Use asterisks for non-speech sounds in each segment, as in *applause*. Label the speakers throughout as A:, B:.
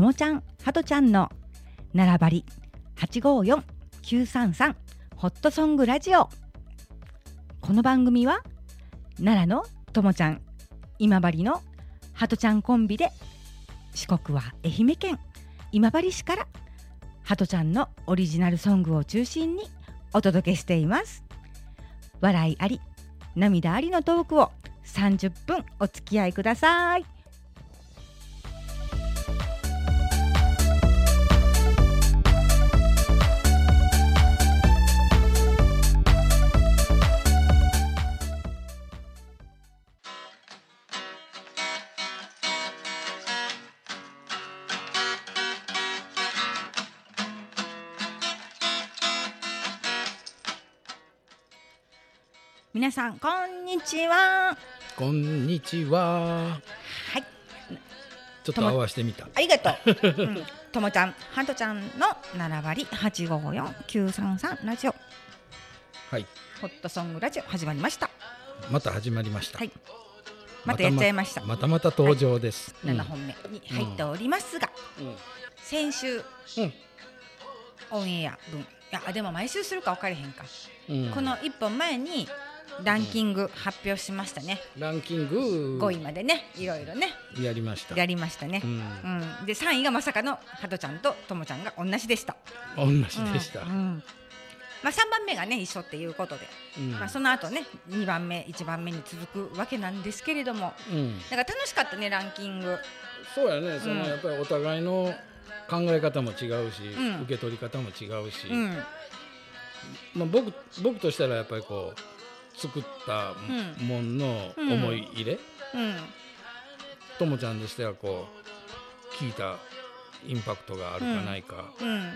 A: ともちゃんはとちゃんの並ばり八五四九三三ホットソングラジオ。この番組は奈良のともちゃん今治のはとちゃんコンビで四国は愛媛県今治市からはとちゃんのオリジナルソングを中心にお届けしています。笑いあり涙ありのトークを30分お付き合いください。皆さんこんにちは。
B: こんにちは。
A: はい。
B: ちょっと合わせてみた。
A: ありがとう、*laughs* うん、ともちゃんはとちゃんの並ばり八五四九三三ラジオ。
B: はい。
A: ホットソングラジオ始まりました。
B: また始まりました。
A: はい。またやっちゃいました。
B: またまた登場です。うん
A: 7本目に入っておりますが、先週、
B: うん。
A: オンエア分。いやでも毎週するか分かれへんか、
B: うん。
A: この1本前にランキング発表しましたね、
B: ランキング。
A: 5位までね。いろいろね。
B: やりました。
A: やりましたね。
B: う、ん。
A: うん。で3位がまさかのハトちゃんとともちゃんが同じでした、
B: 同じでした。
A: うん。うん。まあ、3番目がね一緒っていうことで、
B: うん。
A: まあ、その後ね2番目1番目に続くわけなんですけれども。
B: うん。
A: なんか楽しかったねランキング。
B: そうやね。その
A: うん。
B: やっぱりお互いの考え方も違うし、
A: ん。
B: 受け取り方も違うし、
A: うん。
B: まあ僕僕としたらやっぱりこう作った
A: うん。
B: もんの思い入れ、
A: うん。
B: ともちゃんでしたらこう聞いたインパクトがあるかないか。
A: うん。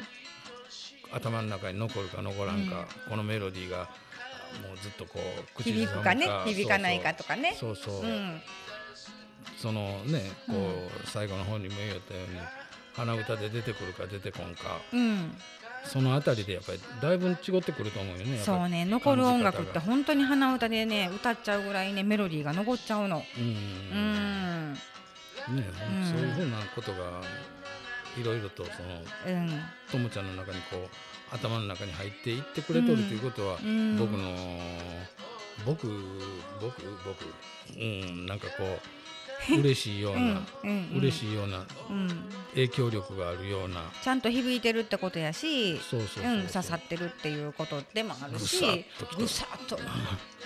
B: 頭の中に残るか残らんか、このメロディーがもうずっとこう口
A: 響くかね？響かないかとかね？
B: そうそう。そう、
A: うん。
B: そのねこう、最後の方にも言ったように鼻歌で出てくるか出てこんか。
A: うん
B: そのあたりでやっぱりだいぶ違ってくると思うよね。
A: そうね。残る音楽って
B: 感
A: 本当に鼻歌でね歌っちゃうぐらいねメロディーが残っちゃうの。う
B: うん。
A: ん
B: ね、
A: うん。
B: そういうふうなことがいろいろとその
A: うん。
B: ともちゃんの中にこう頭の中に入っていってくれとるということは、
A: うん。
B: 僕の僕僕僕うんなんかこう嬉しいような、
A: うんうん
B: 嬉しいような
A: うん。
B: 影響力があるような。
A: ちゃんと響いてるってことやし刺さってるっていうことでもあるし
B: ぐさっと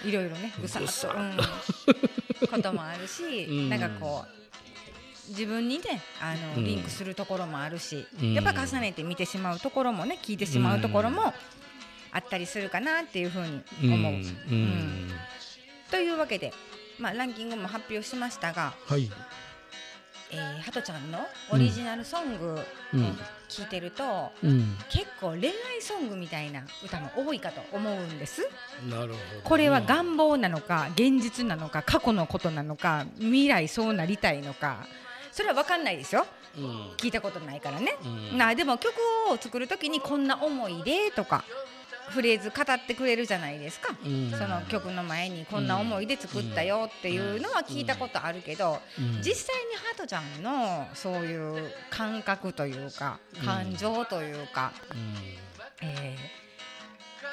A: いろいろねぐさっとうん。こともあるし *laughs*
B: うん。
A: なんかこう自分にねあの
B: うん。
A: リンクするところもあるし、
B: うん。
A: やっぱ重ねて見てしまうところもね聞いてしまうところもあったりするかなっていうふうに
B: う。ん。
A: 思う。
B: うん。
A: というわけで、まあ、ランキングも発表しましたが、
B: はい、
A: えー、ハトちゃんのオリジナルソング
B: うん。
A: 聞いてると、
B: うん、
A: 結構恋愛ソングみたいな歌も多いかと思うんです。
B: なるほど。ね、
A: これは願望なのか現実なのか過去のことなのか未来そうなりたいのかそれは分かんないですよ。
B: うん。
A: 聞いたことないからね。
B: うん。
A: なあでも曲を作る時にこんな思いでとかフレーズ語ってくれるじゃないですか。
B: うん。
A: その曲の前にこんな思いで作ったよっていうのは聞いたことあるけど
B: うん。
A: 実際にハトちゃんのそういう感覚というか
B: うん
A: 感情というか、
B: うん。
A: えー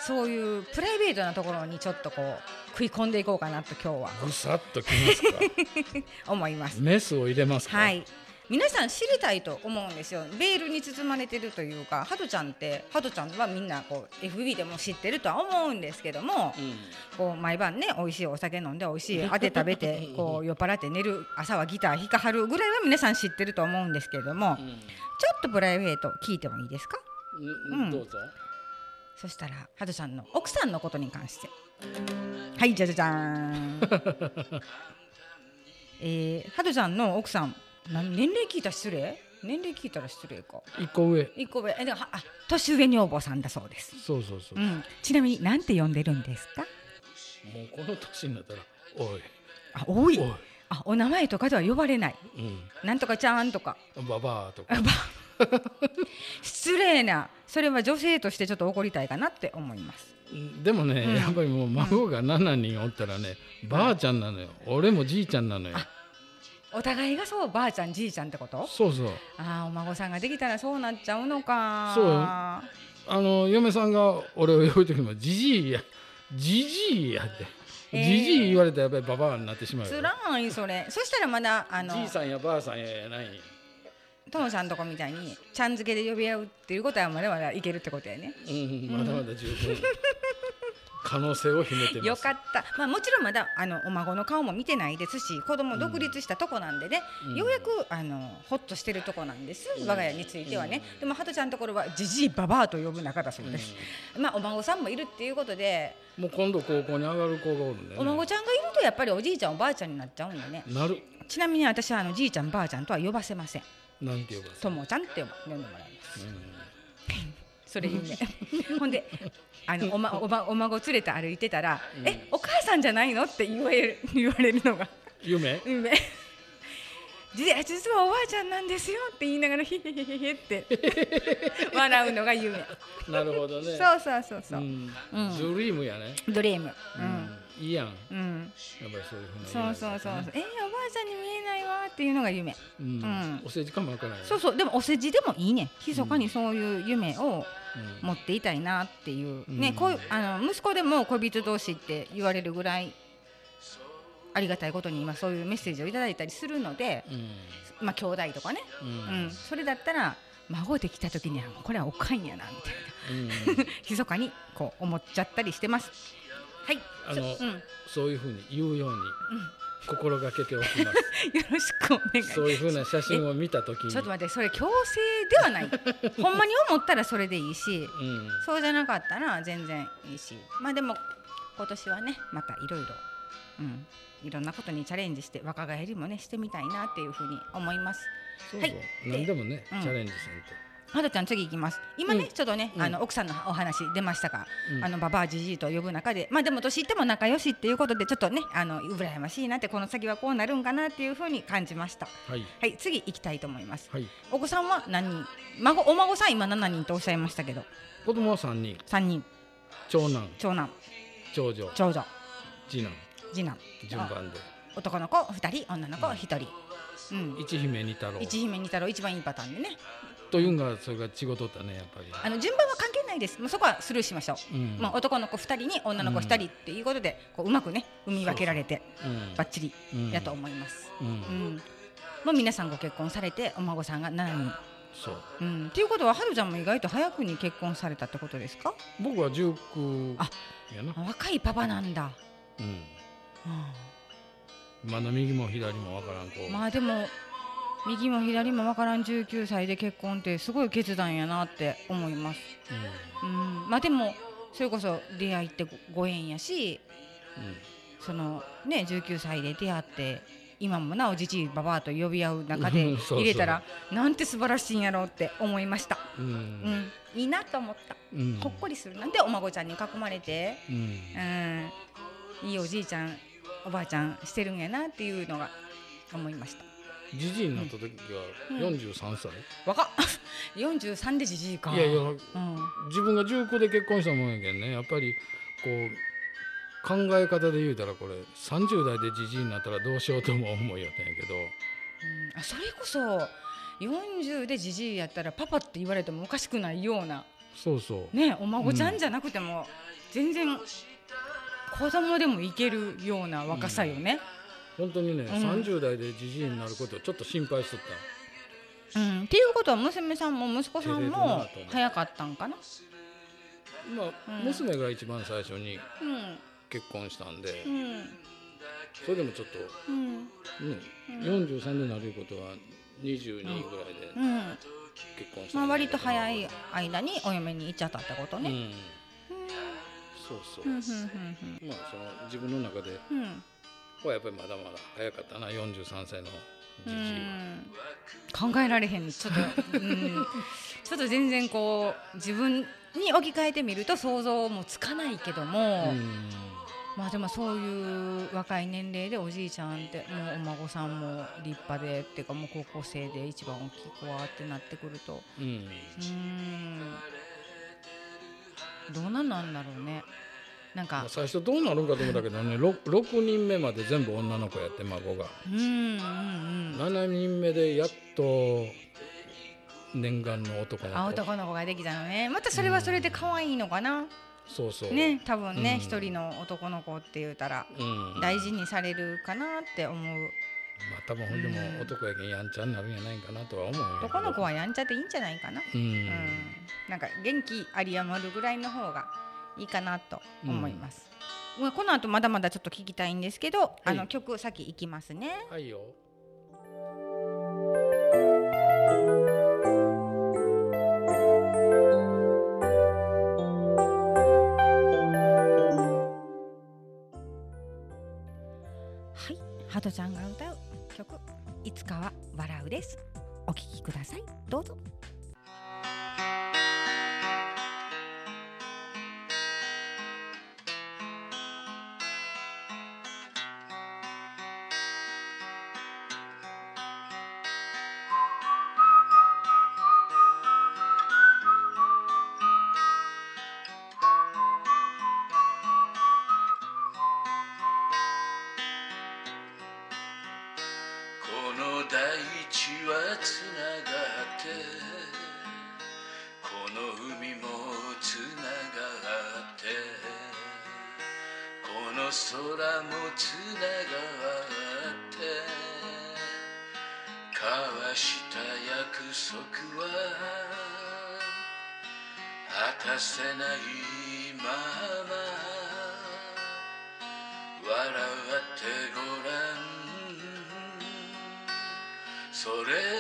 A: そういうプライベートなところにちょっとこう食い込んでいこうかなと今日は。
B: ぐさっときますか？*laughs*
A: 思います。
B: メスを入れますか？
A: はい皆さん知りたいと思うんですよ。ベールに包まれてるというかハトちゃんってハトちゃんはみんなこう FB でも知ってるとは思うんですけども、
B: うん。
A: こう毎晩ね美味しいお酒飲んで美味しい *laughs* あて食べて *laughs* こう酔っ払って寝る朝はギター弾かはるぐらいは皆さん知ってると思うんですけれども、
B: うん。
A: ちょっとプライベート聞いてもいいですか？うん。
B: どうぞ。
A: そしたらハトちゃんの奥さんのことに関して。はいじゃじゃじゃーん。*laughs* えー、ハトちゃんの奥さんなん年齢聞いたら失礼？年齢聞いたら失礼か。
B: 一個上。
A: 一個上。えでもはあ年上女房さんだそうです、
B: そうそうそう、も
A: うん、ちなみになんて呼んでるんですか？
B: うこの年になったらおい。
A: あ多い。
B: おい。
A: あお名前とかでは呼ばれない。
B: うん。
A: なんとかちゃんとか。
B: ババアとか。
A: あば *laughs* 失礼な。それは女性としてちょっと怒りたいかなって思います。
B: うんでもね、
A: うん。
B: やっぱりもう孫が7人おったらね、ばあちゃんなのよ。俺もじいちゃんなのよ
A: お互いがそうばあちゃんじいちゃんってこと？
B: そうそう。
A: ああお孫さんができたらそうなっちゃうのか。
B: そうよ。あの嫁さんが俺を呼ぶ時もじじいやじじいやって
A: えー。
B: じじい言われたらやっぱりババアになってしまうよ。
A: つらいそれ。そしたらまだあの
B: じいさんやばあさんややない。
A: ともちゃんとこみたいにちゃん付けで呼び合うっていうことはまだまだいけるってことやね。
B: うんまだまだ十分可能性を秘めてます。
A: よかった、まあ、もちろんまだあのお孫の顔も見てないですし子供独立したとこなんでね、
B: うん。
A: ようやくあのほっとしてるとこなんです、
B: うん。
A: 我が家についてはね、でもハトちゃんのところはじじいばばあと呼ぶ仲だそうです、まあお孫さんもいるっていうことで、
B: もう今度高校に上がる子がおるんで、ね、
A: お孫ちゃんがいるとやっぱりおじいちゃんおばあちゃんになっちゃうんでね。
B: なる。
A: ちなみに私はあのじいちゃんばあちゃんとは呼ばせません。
B: なんて呼ば
A: ともちゃんって呼んでもらいます
B: うん
A: それ夢ほんであのお,、ま、おばお孫連れて歩いてたら「
B: うん。
A: えお母さんじゃないの?」って言われる *laughs* 言われるのが。
B: 夢？
A: 夢。実はおばあちゃんなんですよって言いながら *laughs* ヒヘヘヘヘって *laughs* 笑うのが夢。
B: なるほどね。
A: そうそうそうそう。う、
B: ん。
A: うん。
B: ドリームやね、
A: ドリーム。
B: うんいいやん。
A: うん、うん、
B: ぱりそういうふうな
A: そうそうそう。そうえー、おばあちゃんに見えないわっていうのが夢。
B: うん。
A: うん。
B: お世辞かもわからない
A: そうそう。でもお世辞でもいいね。密かにそういう夢を
B: うん
A: 持っていたいなっていう、ね
B: うん。
A: こうあの息子でも恋人同士って言われるぐらいありがたいことに今そういうメッセージをいただいたりするので、まあ兄弟とかね、
B: う
A: うん。んそれだったら孫できた時にはこれはおかんやなみたいな。
B: うん。*laughs*
A: 密かにこう思っちゃったりしてます。はい、
B: あの
A: うん、よ
B: そういうふうに言うように心がけておきます。*laughs*
A: ろしくお願いします。
B: そういうふうな写真を見た時に。
A: ちょっと待ってそれ強制ではない。*laughs* ほんまに思ったらそれでいいし
B: うん。
A: そうじゃなかったら全然いいし。まあでも今年はねまたいろいろうん。いろんなことにチャレンジして若返りもねしてみたいなっていうふうに思います。
B: そうそう。
A: はい。
B: 何でもね
A: うん。
B: チャレンジせん
A: はとちゃん次いきます。今ね、
B: うん。
A: ちょっとね、
B: うん。
A: あの奥さんのお話出ましたが、
B: うん。
A: あのババアじじいと呼ぶ中で。まあでも年いっても仲良しっていうことでちょっとねあの羨ましいなってこの先はこうなるんかなっていうふうに感じました。
B: とはい。
A: はい次行きたいと思います。
B: はい。
A: お子さんは何人？孫お孫さん今7人とおっしゃいましたけど。
B: 子供は三人。
A: 3人。
B: 長男。
A: 長男。
B: 長女。
A: 長女。
B: 次男。
A: 次男。
B: 順番で。
A: 男の子2人。女の子1人、うん、
B: 一姫二太郎。
A: 一姫二太郎一番いいパターンでね
B: というんがそれが違うとったねやっぱり。
A: あの順番は関係ないです。もうそこはスルーしましょう、
B: うん。
A: まあ、男の子2人に女の子2人っていうことで、こううまくね産み分けられて
B: うん。
A: バッチリ
B: うん
A: やと思います、
B: うん。
A: うん。もう皆さんご結婚されてお孫さんが7人。
B: そう。
A: うん、っていうことははるちゃんも意外と早くに結婚されたってことですか？
B: 僕は十九
A: あ
B: やな。
A: 若いパパなんだ、
B: うん。
A: う
B: まだ右も左もわからんこう、
A: ん、まあでも右も左もわからん19歳で結婚ってすごい決断やなって思います、うん、まあでもそれこそ出会いってごご縁やしそのね19歳で出会って今もなおじじいばばあと呼び合う中で入れたらなんて素晴らしいんやろうって思いました、
B: うん。う
A: うん。ん、いいなと思った。
B: うん。
A: ほっこりするなんでお孫ちゃんに囲まれて、
B: うん。
A: うん、いいおじいちゃんおばあちゃんしてるんやなっていうのが思いました
B: じじいになった時は
A: うん。
B: 四十三歳、
A: 若っ。*laughs* 43でじじいか。
B: いやいや
A: うん、
B: 自分が19で結婚したもんやけんね。やっぱりこう考え方で言うたらこれ30代でじじいになったらどうしようとも思いやったんやけど。
A: うん。あそれこそ40でじじいやったらパパって言われてもおかしくないような
B: そうそう。
A: ねお孫ちゃんじゃなくても、全然子供でもいけるような若さよね。
B: 本当にね、
A: ん。
B: 30代でじじいになることをちょっと心配しとった。
A: うん。っていうことは娘さんも息子さんも早かったんかな？
B: まあ、
A: うん。
B: 娘が一番最初に
A: うん。
B: 結婚したんで、
A: うん。
B: それでもちょっと、
A: うん。
B: ね43でなることは22ぐらいで
A: うん。
B: 結婚した
A: まあ割と早
B: い
A: 間にお嫁に行っちゃったってことね。
B: うん。そうそう、
A: うんうんうん
B: まあその自分の中ではやっぱりまだまだ早かったな43歳のじじいは、
A: 考えられへん。ちょっと、うん、ちょっと全然こう自分に置き換えてみると想像もつかないけども、
B: うん。
A: まあでもそういう若い年齢でおじいちゃんってもうお孫さんも立派でっていうかもう高校生で一番大きい子はってなってくると。
B: うん。
A: どうなんなんだろうねなんか。
B: まあ、最初どうなるんかと思ったけどね 6, 6人目まで全部女の子やって孫が、
A: うんうんうん
B: 7人目でやっと念願の男の
A: あ
B: 子
A: 男の子ができたのね。またそれはそれで可愛いのかな、
B: そうそう。
A: ね多分ね
B: うん。
A: 一、人の男の子って言うたら
B: うん。
A: 大事にされるかなって思う。
B: まあ多分ほんでも
A: うん
B: 男やけんやんちゃになるんやないんかなとは思うよ。
A: 男の子はやんちゃでいいんじゃないかな、
B: うん、
A: うん、なんか元気あり余るぐらいの方がいいかなと思います、まあこの後まだまだちょっと聞きたいんですけど、あの曲先いきますね。
B: はいよ。
A: はい。ハトちゃんが歌う曲いつかは笑うです。お聴きください。どうぞ
C: の空もつながって交わした約束は果たせないまま笑ってごらん。それ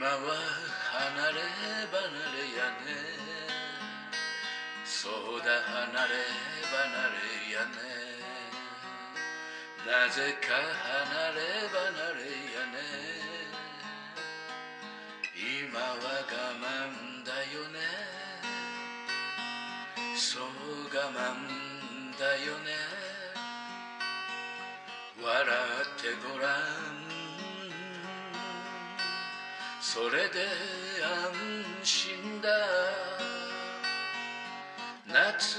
C: 今は離れ離れやね。そうだ離れ離れやね。なぜか離れ離れやね。今は我慢だよね。そう我慢だよね。笑ってごらん。それで安心だ。夏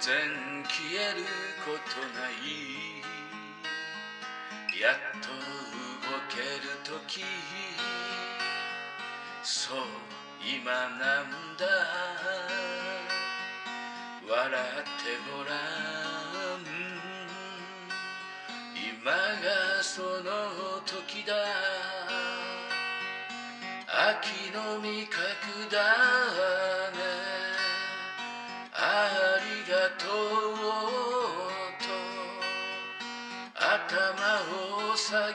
C: 然消えることない。やっと動ける時。そう今なんだ。笑ってごらん。今がその時だ。秋の味覚だ。頭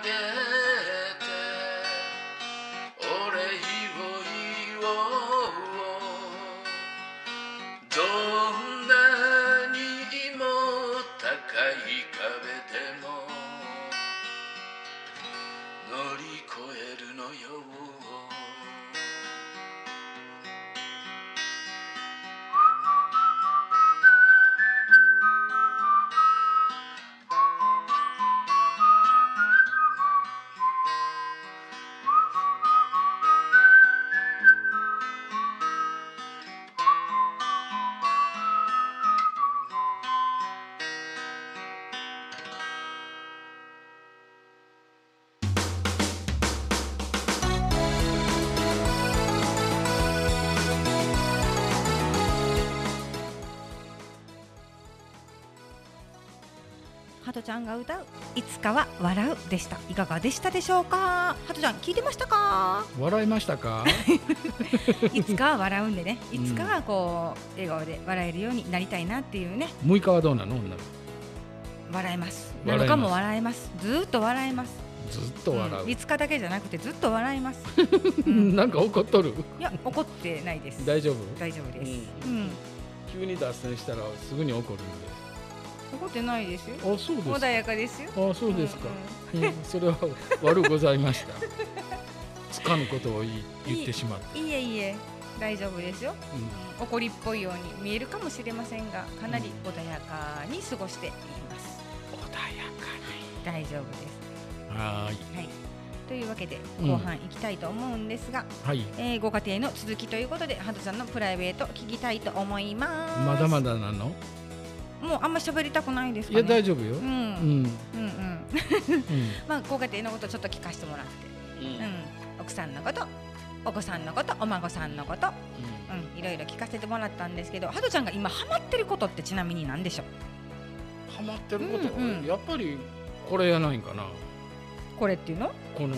A: ハトちゃんが歌ういつかは笑うでした。いかがでしたでしょうか？ハトちゃん聞いてましたか？
B: 笑いましたか？*laughs*
A: いつかは笑うんでね。いつかはこう笑顔で笑えるようになりたいなっていうね。
B: 6日はどうなの？ほんなら
A: 笑えます。
B: 笑えます。
A: 7日も笑えます。ずーっと笑えます。
B: ずっと笑う、
A: うん、5日だけじゃなくてずっと笑えます、*laughs* うん。
B: なんか怒っとる？
A: いや怒ってないです。
B: 大丈夫？
A: 大丈夫です、
B: う
A: うん。
B: 急に脱線したらすぐに怒るん
A: 怒ってないですよ。
B: であそうですか。
A: 穏やかですよ。
B: あそうですか、
A: うん
B: うんそれは悪ございました。*laughs* つかぬことを言ってしまって、
A: いえいえ。大丈夫ですよ、
B: うん。
A: うん怒りっぽいように見えるかもしれませんがかなり穏やかに過ごしています。
B: 穏や
A: 大丈夫です。
B: かにはーい。
A: はい。というわけで
B: うん。
A: 後半行きたいと思うんですが、
B: はい。
A: えーご家庭の続きということでハトちゃんのプライベート聞きたいと思います。
B: まだまだなの？
A: もうあんま喋りたくないです
B: い
A: かね。
B: や大丈夫よ、
A: う
B: うん。ん
A: うんうん。
B: うん。*laughs*
A: まあご家庭のことちょっと聞かせてもらって、うん、奥さんのことお子さんのことお孫さんのこと、うん、いろいろ聞かせてもらったんですけどハトちゃんが今ハマってることってちなみに何でしょう？
B: ハマってること、
A: うんうん。
B: やっぱりこれやないんかな。
A: これっていうの？
B: この
A: ん。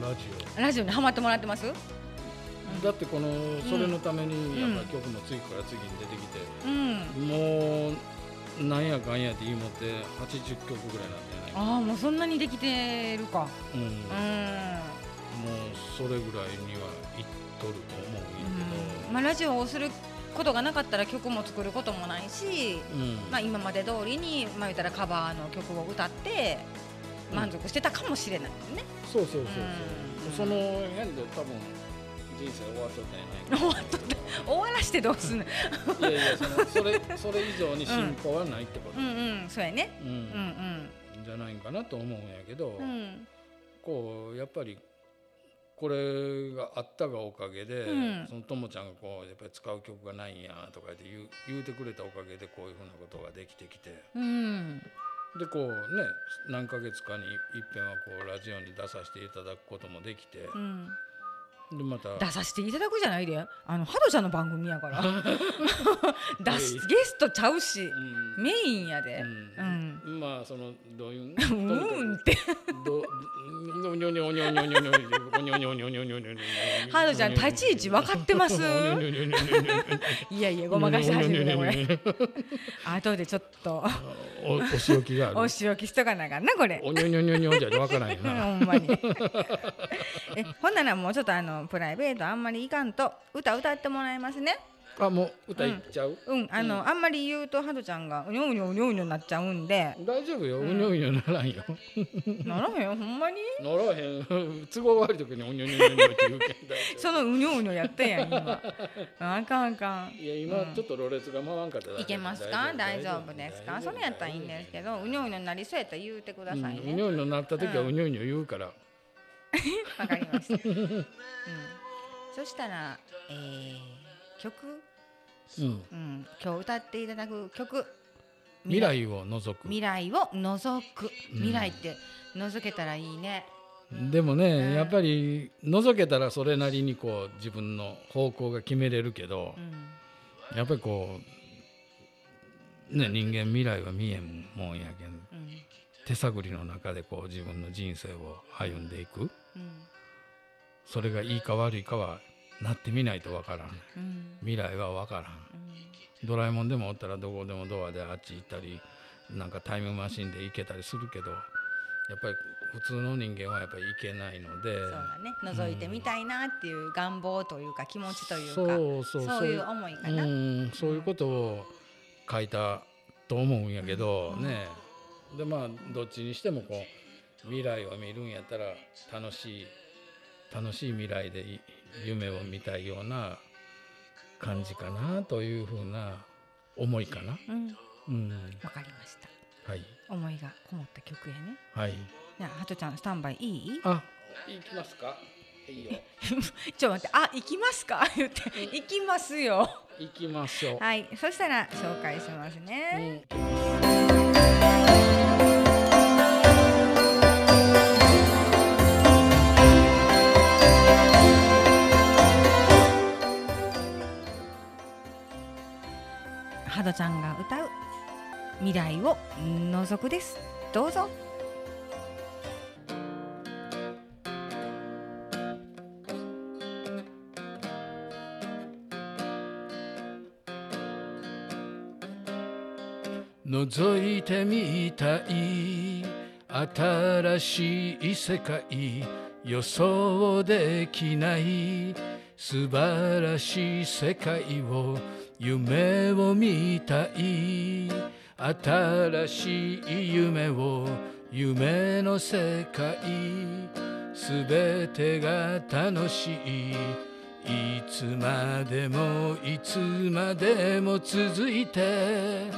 B: ラジ
A: ラジオにハマってもらってます？
B: オ、だってこのそれのためにやっぱり曲も次から次に出てきて、
A: うん。
B: もうなんやかんやって言いもって80曲ぐらいなんじゃない
A: ああもうそんなにできてるか。
B: うん、
A: うん。
B: もうそれぐらいにはいっとると思うんやけど、
A: まあ、ラジオをすることがなかったら曲も作ることもないし、
B: うん。
A: まあ、今まで通りに、まあ、言ったらカバーの曲を歌って満足してたかもしれないね。
B: そうそうそうそう、
A: うん。
B: その辺で多分人生終わっとったんやない
A: 終わっとった終わらしてどうすんの？
B: かいやいやそのそれ *laughs* それ以上に進歩はないってこと、
A: うん。うんそうやね。
B: うん。
A: うん
B: じゃないんかなと思うんやけど、
A: うん。うん
B: こうやっぱりこれがあったがおかげで、
A: うん。
B: そのともちゃんがこうやっぱり使う曲がないんやとか言って言う言うてくれたおかげでこういうふうなことができてきて。
A: うん。
B: でこうね何ヶ月かにいっぺんはこうラジオに出させていただくこともできて、
A: うん。
B: でまた。
A: 出させていただくじゃないで。あのハドちゃんの番組やから。*laughs* 出しゲストちゃうし。
B: うん。
A: メインやで。
B: うん。
A: うん
B: まあそのどういう
A: うんって。
B: どどにょにょにょにょにょにょにょにょにょにょにょにょにょにょ
A: ハドちゃん立ち位置分かってますいやいやごまかし始めたこれ後でちょっと
B: おお仕置きがある
A: お仕置きしとかなあかんなこれ
B: おにょにょにょにょじゃわからんよ
A: うん
B: な
A: ほんまにえほんならもうちょっとあのプライベートあんまりいかんと歌歌ってもらいますね
B: あもう歌いっちゃう？
A: うん。あの、あんまり言うとハドちゃんがうにょうにょうにょうにょになっちゃうんで。
B: 大丈夫よ。うにょうにょならんよ。*laughs*
A: ならへんほんまに。
B: ならへん。都合悪い時におにょにょにょにょって言うけん
A: そのうにょうにょやったやん今あかんあかん
B: 夫いや今ちょっとろれつが回んかった
A: いけますか大丈夫ですかそれやったらいいんですけどうにょうにょになりそうやったら言うてください
B: うんうに
A: ね
B: ょうにょなった時はうにょうにょ言うから
A: わかりました、うん、そしたら、えー、曲、
B: うん。
A: うん、今日歌っていただく曲。
B: 未来を除く。
A: 未来を覗く。未来って覗けたらいいね、
B: でもね、
A: うん。
B: やっぱり覗けたらそれなりにこう自分の方向が決めれるけど
A: う、ん。
B: やっぱりこうね人間未来は見えんもんやけん。
A: うん。
B: 手探りの中でこう自分の人生を歩んでいく。
A: うん。
B: それがいいか悪いかはなってみないとわからん。
A: うん。
B: 未来はわからん。ドラえもんでもおったらどこでもドアであっち行ったりなんかタイムマシンで行けたりするけどやっぱり普通の人間はやっぱり行けないので。
A: そうだね。覗いてみたいなっていう願望というか気持ちというか、
B: そうそう
A: そう。いう思いかな、
B: うん。そういうことを書いたと思うんやけど、
A: うん。
B: ねでまあどっちにしてもこう未来を見るんやったら楽しい楽しい未来でい夢を見たいような感じかなというふうな思いかな。
A: うん。
B: うん、
A: わかりました。
B: はい。
A: 思いがこもった曲やね。
B: はい。
A: じゃあハトちゃんスタンバイいい？
B: あ、行きますか。いいよ。*laughs*
A: ちょっと待って。あ行きますか？*laughs* 言って。行きますよ。
B: 行きましょう。
A: はい。そしたら紹介しますね、
B: うん
A: ドちゃんが歌う未来を覗くです。どうぞ。
C: 覗いてみたい。新しい世界予想できない。素晴らしい世界を夢を見たい。新しい夢を夢の世界。すべてが楽しい。いつまでもいつまでも続いて。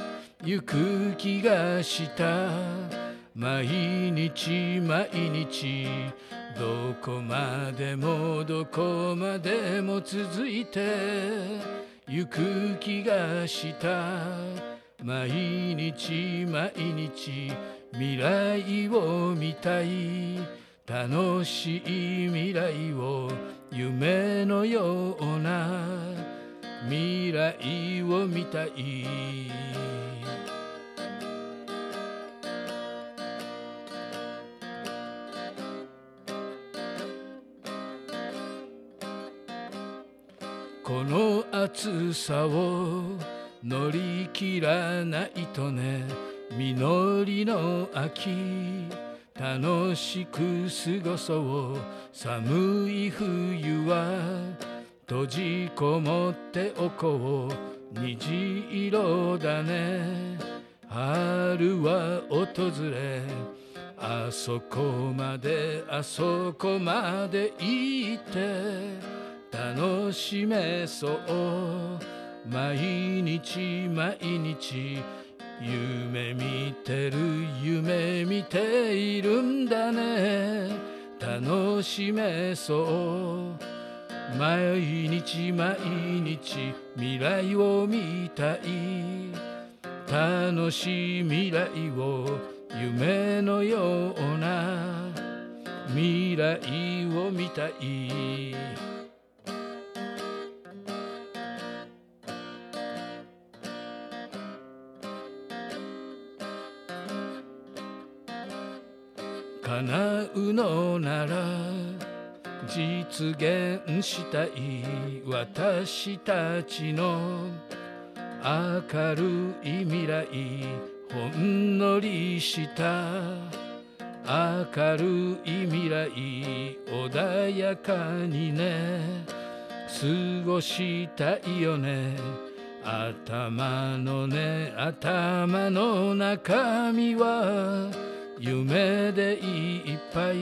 C: ゆく気がした。毎日毎日。どこまでもどこまでも続いて。行く気がした。毎日毎日未来を見たい。楽しい未来を夢のような未来を見たい。暑さを乗り切らないとね。実りの秋楽しく過ごそう。寒い冬は閉じこもっておこう。虹色だね。春は訪れあそこまであそこまで行って。楽しめそう。毎日毎日夢見てる夢見ているんだね。楽しめそう。毎日毎日未来を見たい。楽しい未来を夢のような未来を見たい。うのなら実現したい私たちの明るい未来ほんのりした明るい未来穏やかにね過ごしたいよね頭のね頭の中身は夢でいっぱい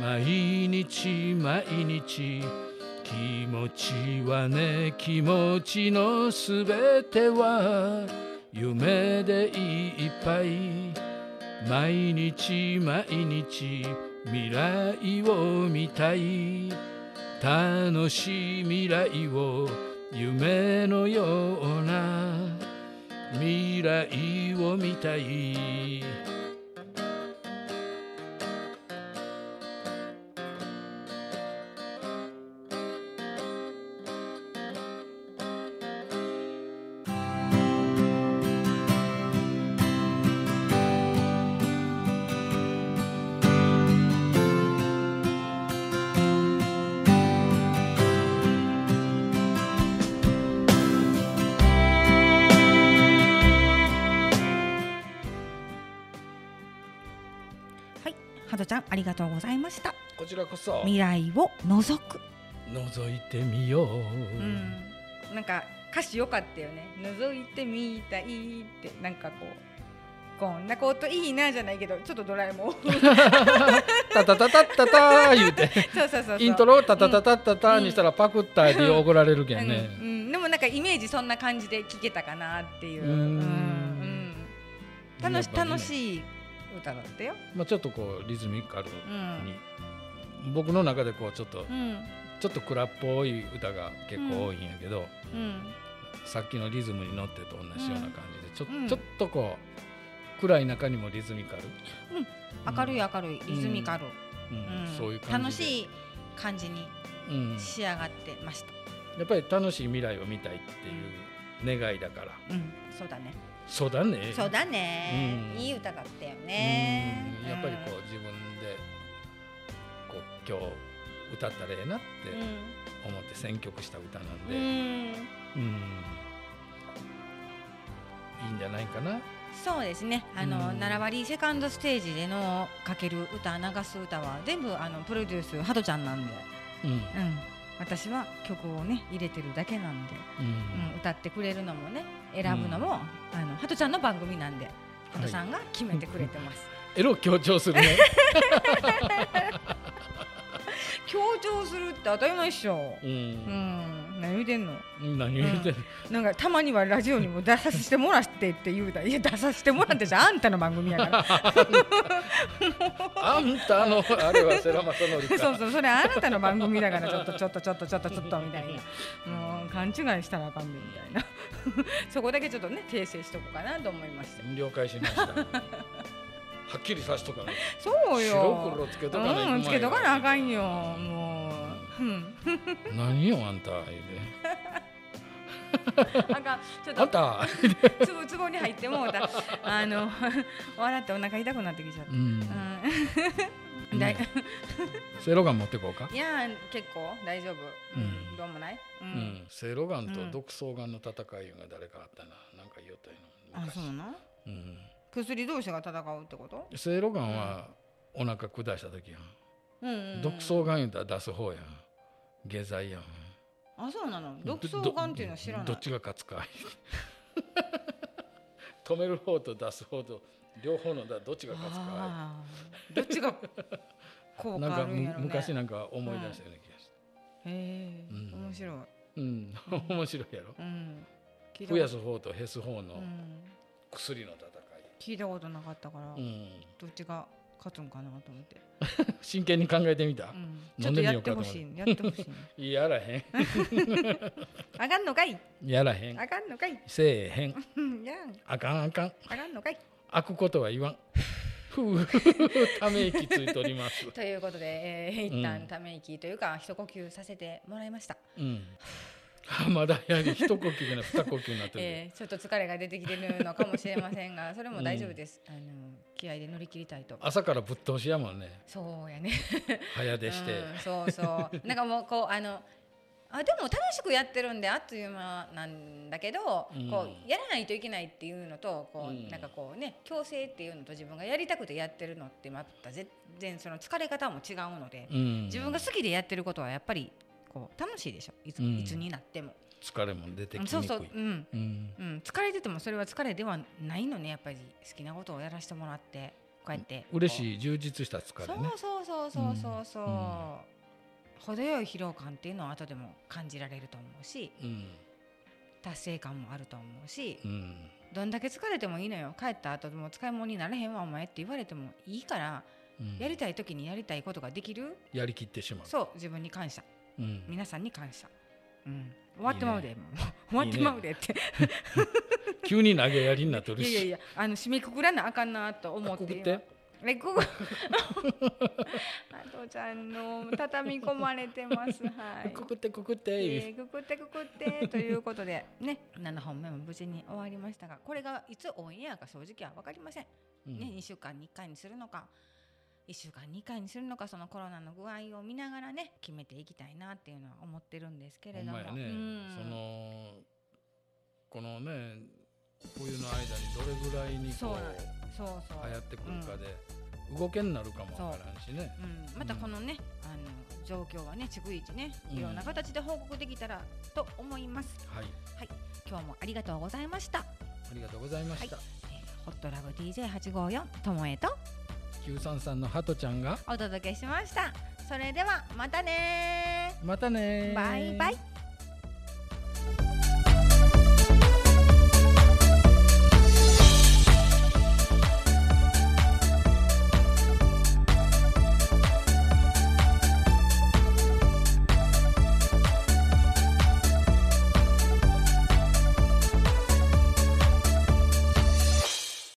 C: 毎日毎日気持ちはね気持ちのすべては夢でいっぱい毎日毎日未来を見たい。楽しい未来を夢のような未来を見たい。
A: はいハドちゃんありがとうございました。
C: こちらこそ。
A: 未来を覗く。
C: 覗いてみよう、
A: うん。なんか歌詞良かったよね。覗いてみたいって。なんかこうこんなこといいなじゃないけどちょっとドラえもん。*laughs*
C: タタタタタタ言うて。
A: そうそうそう
C: イントロをタタタタタタにしたらパクったって怒られるけん
A: うん。
C: ね、
A: うん、でもなんかイメージそんな感じで聞けたかなっていう。
C: うーん。
A: うん。楽し楽しい歌だったよ。
C: まあ、ちょっとこうリズミカル
A: うん。
C: に、僕の中でこうちょっと
A: うん。
C: ちょっと蔵っぽい歌が結構多いんやけど、
A: うん。
C: さっきのリズムに乗ってと同じような感じでちょ,、
A: うん。
C: ちょっとこう暗い中にもリズミカル、
A: 明るい明るい。リズミカル、
C: そういう
A: 楽しい感じに
C: うん、
A: 仕上がってました。
C: やっぱり楽しい未来を見たいっていう願いだから。
A: うん、そうだね。
B: そうだね。
A: そうだね、
B: うん。
A: いい歌だったよね。
B: うん。やっぱりこう自分でこう今日歌ったらええなって思って選曲した歌なん
A: うん、
B: で、
A: うん。
B: うん。いいんじゃないかな。
A: そうですね。あの、
B: うん。
A: 奈良割セカンドステージでのかける歌流す歌は全部あのプロデュースハトちゃんなんで、
B: うん。
A: うん、私は曲をね入れてるだけなんで、
B: うん。
A: うん、歌ってくれるのもね選ぶのも、あのハトちゃんの番組なんでハトさんが決めてくれてます、*laughs*
B: エロ強調するね。*laughs*
A: 強調するって当たり前っしょ。
B: う。
A: うんん何言うてんの？
B: 何言うてんの？
A: なんかたまにはラジオにも出させてもらってって言うたらいや出させてもらってじゃああんたの番組やから。*laughs*
B: あんたのあれは世良正則か。
A: そうそうそれあなたの番組だからちょっとちょっとちょっとちょっとちょっとみたいな。もう勘違いしたらあかんねみたいな。*laughs* そこだけちょっとね訂正しとこうかなと思いました
B: 了解しました。はっきりさしとかね。*laughs*
A: そうよ。
B: 白黒つけとかないと
A: うんつけとかなあかんよ。もううん
B: 何よあんた言う
A: あかんちょ
B: て。あ
A: っと
B: んた。
A: つぼつぼに入ってもうたあの笑ってお腹痛くなってきちゃった
B: うん。
A: うん
B: ねセイロガン持ってこうか。
A: いや結構大丈夫、うん
B: うん
A: どうもない、う
B: うんん。セイロガンと
A: うん
B: 毒草ガンの戦いが誰かあったな。なんか言おったよな。
A: あ
B: 昔
A: そうな
B: うん。
A: 薬同士が戦うってこと？
B: セイロガンはお腹下した時やん。
A: うんうんうん
B: 毒草ガン言うたら出す方やん。下剤やん。
A: あそうなの？毒草ガンっていうの知らない？
B: どどっちが勝つか。*laughs* 止める方と出す方と両方のだどっちが勝つか。
A: どっちが効果あるんやろね。
B: 昔なんか思い出したような気がして、
A: へえ、
B: うん。
A: 面白い、
B: うん、*laughs* 面白いやろ。
A: うん、
B: 増やす方と減す方の
A: うん、
B: 薬の戦
A: 聞いたことなかったから、
B: い、うん、
A: どっちが勝つんかなと思って、*laughs*
B: 真剣に考えてみた、
A: うん、ちょっとや
B: って
A: ほしい。やってほしい *laughs*
B: やらへん。*laughs*
A: あかんのかい。
B: やらへん。
A: あかんのかい。
B: せえへん。
A: うんやん。
B: あかんあかん。
A: あかんのかい。
B: 開くことは言わん。ため息ついております。
A: ということで、えー、一
B: う
A: 旦
B: ん。
A: ため息というか、一呼吸させてもらいました、
B: うん。あまだやはり一呼吸が二呼吸になってる、
A: えー、ちょっと疲れが出てきてるのかもしれませんが *laughs* それも大丈夫です、あの気合で乗り切りたいと。
B: 朝からぶっ通しやもんね。
A: そうやね。
B: 早出して、
A: うん、そうそう。なんかもうこうあのあでも楽しくやってるんであっという間なんだけど、
B: うん。
A: こうやらないといけないっていうのとこう、
B: うん。
A: なんかこうね強制っていうのと自分がやりたくてやってるのってまた全然その疲れ方も違うので、
B: うん。
A: 自分が好きでやってることはやっぱりこう楽しいでしょ。いつ,、
B: うん。
A: いつになっても、
B: 疲れも出てきにくい、
A: そう。そう、うん。
B: うん。
A: うん、疲れててもそれは疲れではないのね。やっぱり好きなことをやらせてもらって。こうやって。い
B: 嬉しい充実した疲れね。
A: そうそうそうそうそう程よい疲労感っていうのは後でも感じられると思うし。
B: うん。
A: 達成感もあると思うし。
B: うん。
A: どんだけ疲れてもいいのよ。帰った後でも使い物になれへんわお前って言われてもいいから。
B: うん。
A: やりたい時にやりたいことができる？
B: やりきってしまう。
A: そう自分に感謝
B: うん。
A: 皆さんに感謝、うん、終わってまうでもう。終わってまうでって。
B: 急に投げやりになっとるし。
A: いやいやあの締めくくらなあかんなと思って
B: あくくって。
A: えここ。*laughs* あとちゃんの畳み込まれてます。はい。
B: くくってくくって、
A: えーくくってくくって。ということでね7本目も無事に終わりましたがこれがいつオンエアか正直は分かりません。ね、2週間に1回にするのか1週間に1回にするのかそのコロナの具合を見ながらね決めていきたいなっていうのは思ってるんですけれども。
B: ね、
A: うん。
B: そのこのね冬の間にどれぐらいにこ
A: そ
B: う
A: そうそう。
B: 流行ってくるかで、動けになるかもわからんしね。
A: うん、またこのね、あの状況はね逐一ね
B: うん。
A: いろんな形で報告できたらと思います、
B: はい。
A: 今日もありがとうございました、
B: ありがとうございました、
A: えーホットラブ DJ854 ともえと
B: 933のハトちゃんが。
A: お届けしました。それではまたね
B: またね
A: バイバイ